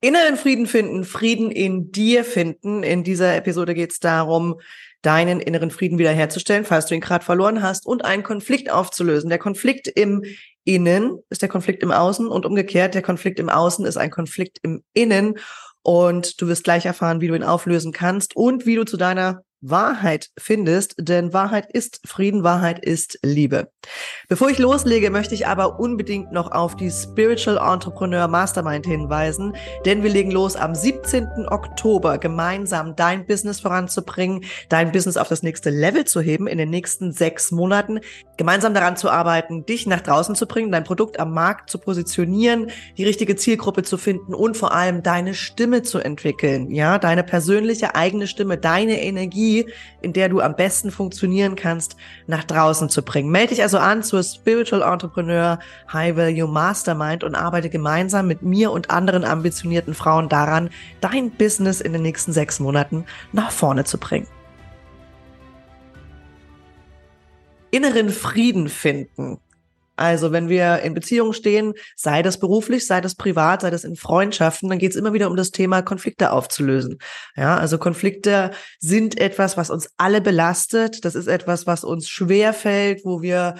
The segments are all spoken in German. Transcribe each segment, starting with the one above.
Inneren Frieden finden, Frieden in dir finden. In dieser Episode geht es darum, deinen inneren Frieden wiederherzustellen, falls du ihn gerade verloren hast, und einen Konflikt aufzulösen. Der Konflikt im Innen ist der Konflikt im Außen und umgekehrt, der Konflikt im Außen ist ein Konflikt im Innen. Und du wirst gleich erfahren, wie du ihn auflösen kannst und wie du zu deiner Wahrheit findest, denn Wahrheit ist Frieden, Wahrheit ist Liebe. Bevor ich loslege, möchte ich aber unbedingt noch auf die Spiritual Entrepreneur Mastermind hinweisen, denn wir legen los am 17. Oktober gemeinsam dein Business voranzubringen, dein Business auf das nächste Level zu heben in den nächsten sechs Monaten, gemeinsam daran zu arbeiten, dich nach draußen zu bringen, dein Produkt am Markt zu positionieren, die richtige Zielgruppe zu finden und vor allem deine Stimme zu entwickeln, ja, deine persönliche eigene Stimme, deine Energie Energie, in der du am besten funktionieren kannst, nach draußen zu bringen. Melde dich also an zur Spiritual Entrepreneur High Value Mastermind und arbeite gemeinsam mit mir und anderen ambitionierten Frauen daran, dein Business in den nächsten sechs Monaten nach vorne zu bringen. Inneren Frieden finden also wenn wir in Beziehungen stehen, sei das beruflich, sei das privat, sei das in Freundschaften, dann geht es immer wieder um das Thema Konflikte aufzulösen. Ja, also Konflikte sind etwas, was uns alle belastet. Das ist etwas, was uns schwer fällt, wo wir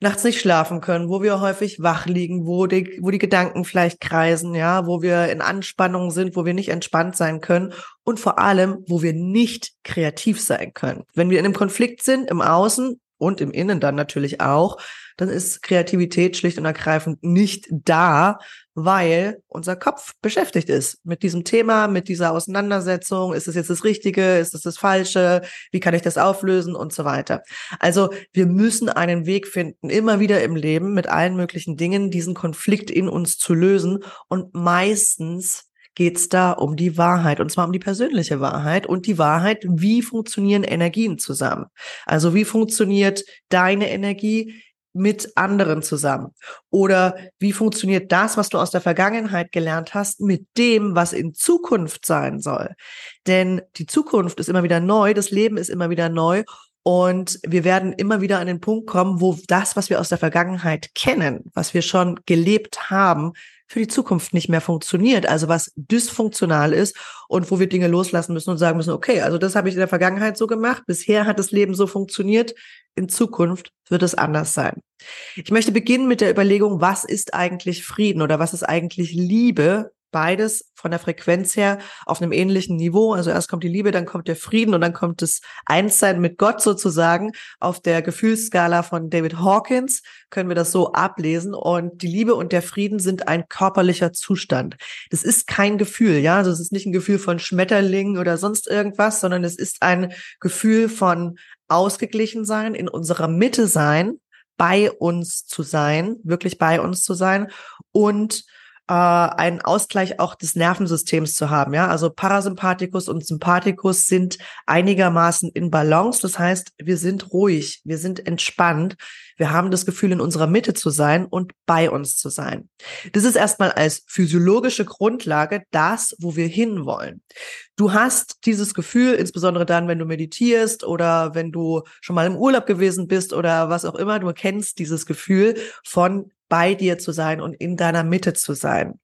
nachts nicht schlafen können, wo wir häufig wach liegen, wo die, wo die Gedanken vielleicht kreisen, ja, wo wir in Anspannung sind, wo wir nicht entspannt sein können und vor allem, wo wir nicht kreativ sein können. Wenn wir in einem Konflikt sind, im Außen und im Innen dann natürlich auch, dann ist Kreativität schlicht und ergreifend nicht da, weil unser Kopf beschäftigt ist mit diesem Thema, mit dieser Auseinandersetzung. Ist es jetzt das Richtige? Ist es das Falsche? Wie kann ich das auflösen und so weiter? Also wir müssen einen Weg finden, immer wieder im Leben mit allen möglichen Dingen diesen Konflikt in uns zu lösen. Und meistens geht's da um die Wahrheit und zwar um die persönliche Wahrheit und die Wahrheit, wie funktionieren Energien zusammen. Also wie funktioniert deine Energie mit anderen zusammen? Oder wie funktioniert das, was du aus der Vergangenheit gelernt hast, mit dem, was in Zukunft sein soll? Denn die Zukunft ist immer wieder neu, das Leben ist immer wieder neu und wir werden immer wieder an den Punkt kommen, wo das, was wir aus der Vergangenheit kennen, was wir schon gelebt haben, für die Zukunft nicht mehr funktioniert, also was dysfunktional ist und wo wir Dinge loslassen müssen und sagen müssen, okay, also das habe ich in der Vergangenheit so gemacht, bisher hat das Leben so funktioniert, in Zukunft wird es anders sein. Ich möchte beginnen mit der Überlegung, was ist eigentlich Frieden oder was ist eigentlich Liebe beides von der Frequenz her auf einem ähnlichen Niveau. Also erst kommt die Liebe, dann kommt der Frieden und dann kommt das Einssein mit Gott sozusagen. Auf der Gefühlsskala von David Hawkins können wir das so ablesen. Und die Liebe und der Frieden sind ein körperlicher Zustand. Das ist kein Gefühl, ja. Also es ist nicht ein Gefühl von Schmetterling oder sonst irgendwas, sondern es ist ein Gefühl von ausgeglichen sein, in unserer Mitte sein, bei uns zu sein, wirklich bei uns zu sein und äh, einen Ausgleich auch des Nervensystems zu haben. Ja, also Parasympathikus und Sympathikus sind einigermaßen in Balance. Das heißt, wir sind ruhig, wir sind entspannt, wir haben das Gefühl, in unserer Mitte zu sein und bei uns zu sein. Das ist erstmal als physiologische Grundlage das, wo wir hinwollen. Du hast dieses Gefühl, insbesondere dann, wenn du meditierst oder wenn du schon mal im Urlaub gewesen bist oder was auch immer, du kennst dieses Gefühl von bei dir zu sein und in deiner Mitte zu sein.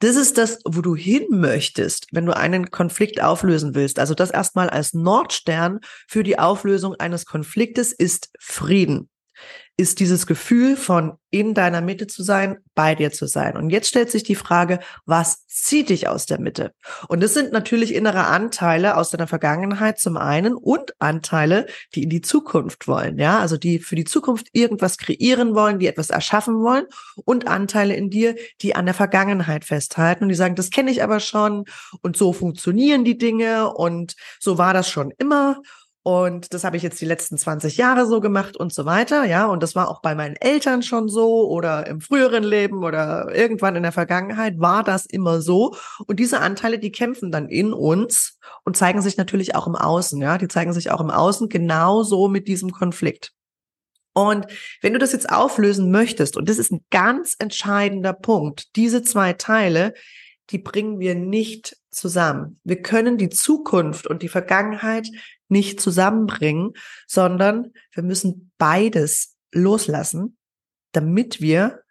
Das ist das, wo du hin möchtest, wenn du einen Konflikt auflösen willst. Also das erstmal als Nordstern für die Auflösung eines Konfliktes ist Frieden ist dieses Gefühl von in deiner Mitte zu sein, bei dir zu sein. Und jetzt stellt sich die Frage, was zieht dich aus der Mitte? Und es sind natürlich innere Anteile aus deiner Vergangenheit zum einen und Anteile, die in die Zukunft wollen, ja, also die für die Zukunft irgendwas kreieren wollen, die etwas erschaffen wollen und Anteile in dir, die an der Vergangenheit festhalten und die sagen, das kenne ich aber schon und so funktionieren die Dinge und so war das schon immer und das habe ich jetzt die letzten 20 Jahre so gemacht und so weiter, ja. Und das war auch bei meinen Eltern schon so oder im früheren Leben oder irgendwann in der Vergangenheit war das immer so. Und diese Anteile, die kämpfen dann in uns und zeigen sich natürlich auch im Außen, ja. Die zeigen sich auch im Außen genauso mit diesem Konflikt. Und wenn du das jetzt auflösen möchtest, und das ist ein ganz entscheidender Punkt, diese zwei Teile, die bringen wir nicht zusammen. Wir können die Zukunft und die Vergangenheit nicht zusammenbringen, sondern wir müssen beides loslassen, damit wir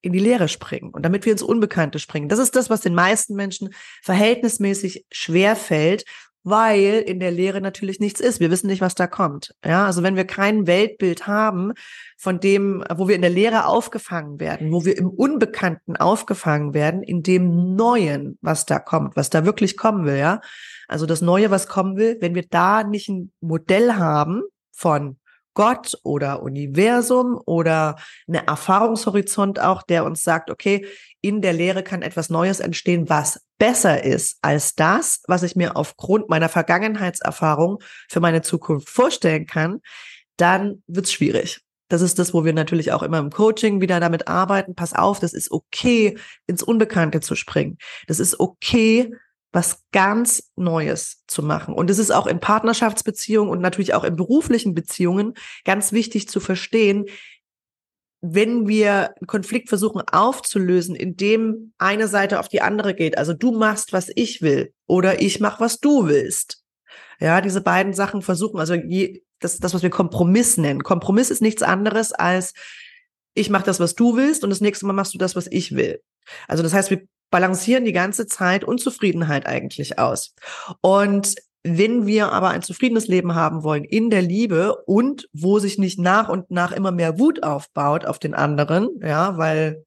in die Leere springen und damit wir ins Unbekannte springen. Das ist das, was den meisten Menschen verhältnismäßig schwer fällt, weil in der Lehre natürlich nichts ist. Wir wissen nicht, was da kommt. Ja, also wenn wir kein Weltbild haben, von dem, wo wir in der Lehre aufgefangen werden, wo wir im Unbekannten aufgefangen werden, in dem Neuen, was da kommt, was da wirklich kommen will, ja. Also das Neue, was kommen will, wenn wir da nicht ein Modell haben von Gott oder Universum oder eine Erfahrungshorizont auch, der uns sagt, okay, in der Lehre kann etwas Neues entstehen, was besser ist als das, was ich mir aufgrund meiner Vergangenheitserfahrung für meine Zukunft vorstellen kann, dann wird's schwierig. Das ist das, wo wir natürlich auch immer im Coaching wieder damit arbeiten. Pass auf, das ist okay, ins Unbekannte zu springen. Das ist okay, was ganz Neues zu machen. Und es ist auch in Partnerschaftsbeziehungen und natürlich auch in beruflichen Beziehungen ganz wichtig zu verstehen, wenn wir einen Konflikt versuchen aufzulösen, indem eine Seite auf die andere geht, also du machst, was ich will oder ich mach, was du willst. Ja, diese beiden Sachen versuchen, also je, das, das, was wir Kompromiss nennen. Kompromiss ist nichts anderes als ich mache das, was du willst und das nächste Mal machst du das, was ich will. Also das heißt, wir balancieren die ganze Zeit Unzufriedenheit eigentlich aus. Und wenn wir aber ein zufriedenes Leben haben wollen in der Liebe und wo sich nicht nach und nach immer mehr Wut aufbaut auf den anderen, ja, weil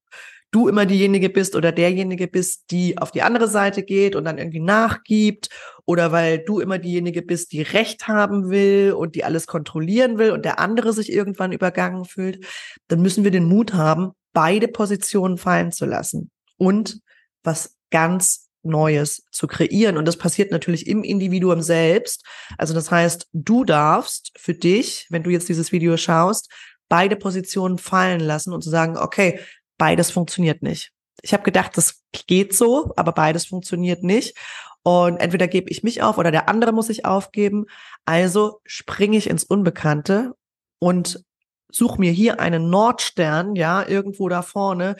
du immer diejenige bist oder derjenige bist, die auf die andere Seite geht und dann irgendwie nachgibt oder weil du immer diejenige bist, die Recht haben will und die alles kontrollieren will und der andere sich irgendwann übergangen fühlt, dann müssen wir den Mut haben, beide Positionen fallen zu lassen und was ganz Neues zu kreieren. Und das passiert natürlich im Individuum selbst. Also das heißt, du darfst für dich, wenn du jetzt dieses Video schaust, beide Positionen fallen lassen und zu sagen, okay, beides funktioniert nicht. Ich habe gedacht, das geht so, aber beides funktioniert nicht. Und entweder gebe ich mich auf oder der andere muss sich aufgeben. Also springe ich ins Unbekannte und suche mir hier einen Nordstern, ja, irgendwo da vorne,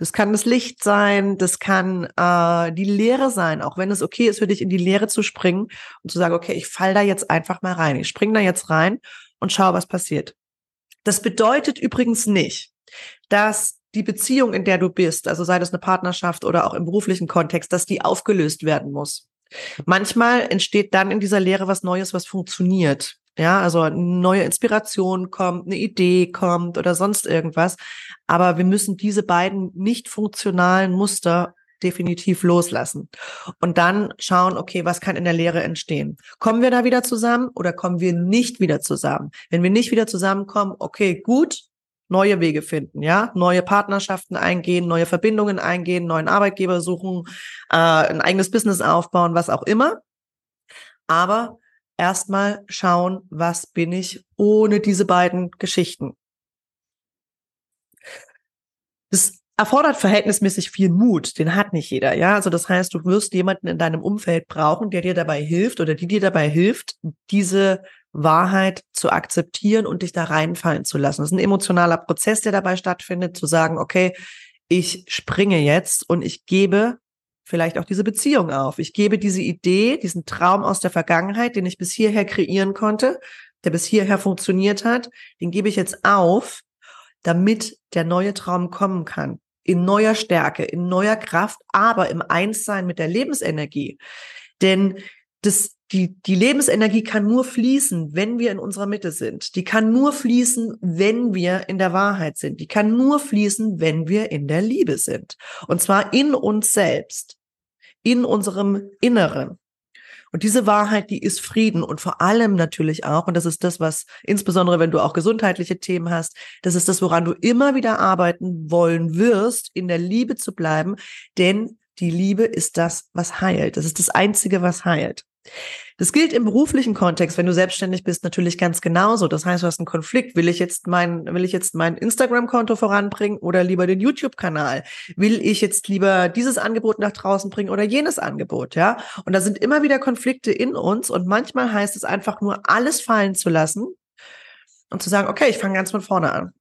das kann das Licht sein, das kann äh, die Leere sein, auch wenn es okay ist für dich, in die Leere zu springen und zu sagen, okay, ich fall da jetzt einfach mal rein. Ich spring da jetzt rein und schau, was passiert. Das bedeutet übrigens nicht, dass die Beziehung, in der du bist, also sei das eine Partnerschaft oder auch im beruflichen Kontext, dass die aufgelöst werden muss. Manchmal entsteht dann in dieser Lehre was Neues, was funktioniert. Ja, also eine neue Inspiration kommt, eine Idee kommt oder sonst irgendwas. Aber wir müssen diese beiden nicht funktionalen Muster definitiv loslassen. Und dann schauen, okay, was kann in der Lehre entstehen? Kommen wir da wieder zusammen oder kommen wir nicht wieder zusammen? Wenn wir nicht wieder zusammenkommen, okay, gut, neue Wege finden, ja, neue Partnerschaften eingehen, neue Verbindungen eingehen, neuen Arbeitgeber suchen, äh, ein eigenes Business aufbauen, was auch immer. Aber erstmal schauen, was bin ich ohne diese beiden Geschichten. Das erfordert verhältnismäßig viel Mut, den hat nicht jeder, ja. Also das heißt, du wirst jemanden in deinem Umfeld brauchen, der dir dabei hilft oder die dir dabei hilft, diese Wahrheit zu akzeptieren und dich da reinfallen zu lassen. Das ist ein emotionaler Prozess, der dabei stattfindet, zu sagen, okay, ich springe jetzt und ich gebe vielleicht auch diese Beziehung auf. Ich gebe diese Idee, diesen Traum aus der Vergangenheit, den ich bis hierher kreieren konnte, der bis hierher funktioniert hat, den gebe ich jetzt auf, damit der neue Traum kommen kann. In neuer Stärke, in neuer Kraft, aber im Einssein mit der Lebensenergie. Denn das, die, die Lebensenergie kann nur fließen, wenn wir in unserer Mitte sind. Die kann nur fließen, wenn wir in der Wahrheit sind. Die kann nur fließen, wenn wir in der Liebe sind. Und zwar in uns selbst in unserem Inneren. Und diese Wahrheit, die ist Frieden und vor allem natürlich auch, und das ist das, was insbesondere, wenn du auch gesundheitliche Themen hast, das ist das, woran du immer wieder arbeiten wollen wirst, in der Liebe zu bleiben, denn die Liebe ist das, was heilt. Das ist das Einzige, was heilt. Das gilt im beruflichen Kontext, wenn du selbstständig bist, natürlich ganz genauso. Das heißt, du hast einen Konflikt. Will ich jetzt mein, will ich jetzt mein Instagram-Konto voranbringen oder lieber den YouTube-Kanal? Will ich jetzt lieber dieses Angebot nach draußen bringen oder jenes Angebot? Ja. Und da sind immer wieder Konflikte in uns und manchmal heißt es einfach nur alles fallen zu lassen und zu sagen, okay, ich fange ganz von vorne an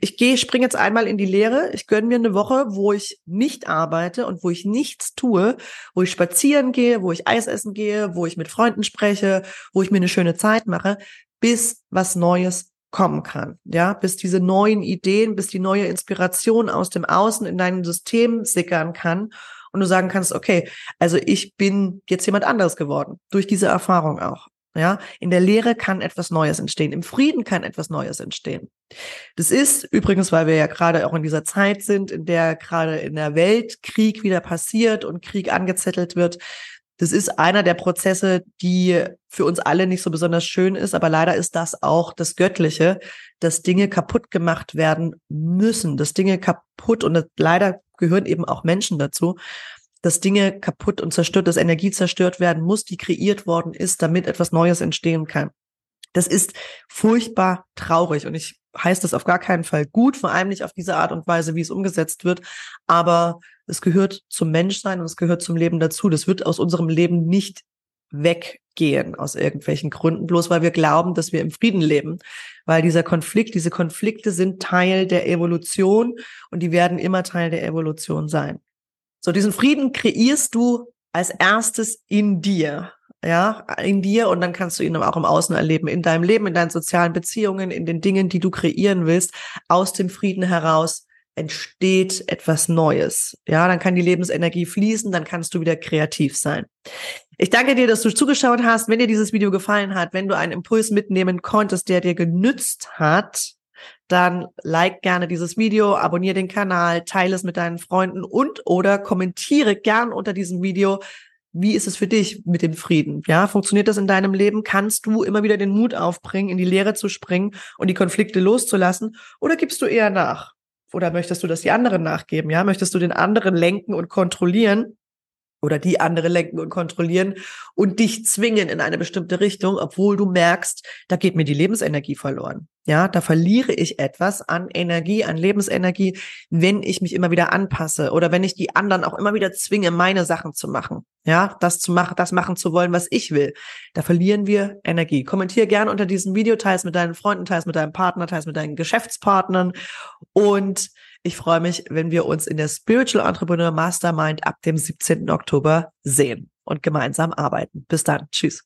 ich gehe, springe jetzt einmal in die Lehre. Ich gönne mir eine Woche, wo ich nicht arbeite und wo ich nichts tue, wo ich spazieren gehe, wo ich Eis essen gehe, wo ich mit Freunden spreche, wo ich mir eine schöne Zeit mache, bis was Neues kommen kann, ja, bis diese neuen Ideen, bis die neue Inspiration aus dem Außen in dein System sickern kann und du sagen kannst, okay, also ich bin jetzt jemand anderes geworden durch diese Erfahrung auch. Ja, in der Lehre kann etwas Neues entstehen. Im Frieden kann etwas Neues entstehen. Das ist übrigens, weil wir ja gerade auch in dieser Zeit sind, in der gerade in der Welt Krieg wieder passiert und Krieg angezettelt wird. Das ist einer der Prozesse, die für uns alle nicht so besonders schön ist, aber leider ist das auch das Göttliche, dass Dinge kaputt gemacht werden müssen, dass Dinge kaputt und leider gehören eben auch Menschen dazu, dass Dinge kaputt und zerstört, dass Energie zerstört werden muss, die kreiert worden ist, damit etwas Neues entstehen kann. Das ist furchtbar traurig und ich heiße das auf gar keinen Fall gut, vor allem nicht auf diese Art und Weise, wie es umgesetzt wird. Aber es gehört zum Menschsein und es gehört zum Leben dazu. Das wird aus unserem Leben nicht weggehen aus irgendwelchen Gründen, bloß weil wir glauben, dass wir im Frieden leben. Weil dieser Konflikt, diese Konflikte sind Teil der Evolution und die werden immer Teil der Evolution sein. So, diesen Frieden kreierst du als erstes in dir. Ja, in dir und dann kannst du ihn auch im Außen erleben, in deinem Leben, in deinen sozialen Beziehungen, in den Dingen, die du kreieren willst. Aus dem Frieden heraus entsteht etwas Neues. Ja, dann kann die Lebensenergie fließen, dann kannst du wieder kreativ sein. Ich danke dir, dass du zugeschaut hast. Wenn dir dieses Video gefallen hat, wenn du einen Impuls mitnehmen konntest, der dir genützt hat, dann like gerne dieses Video, abonniere den Kanal, teile es mit deinen Freunden und oder kommentiere gern unter diesem Video, wie ist es für dich mit dem Frieden? Ja, funktioniert das in deinem Leben? Kannst du immer wieder den Mut aufbringen, in die Leere zu springen und die Konflikte loszulassen? Oder gibst du eher nach? Oder möchtest du, dass die anderen nachgeben? Ja, möchtest du den anderen lenken und kontrollieren? Oder die andere lenken und kontrollieren und dich zwingen in eine bestimmte Richtung, obwohl du merkst, da geht mir die Lebensenergie verloren. Ja, da verliere ich etwas an Energie, an Lebensenergie, wenn ich mich immer wieder anpasse oder wenn ich die anderen auch immer wieder zwinge, meine Sachen zu machen. Ja, das zu machen, das machen zu wollen, was ich will. Da verlieren wir Energie. Kommentier gerne unter diesem Video, teils mit deinen Freunden, teils mit deinem Partner, teils mit deinen Geschäftspartnern und ich freue mich, wenn wir uns in der Spiritual Entrepreneur Mastermind ab dem 17. Oktober sehen und gemeinsam arbeiten. Bis dann. Tschüss.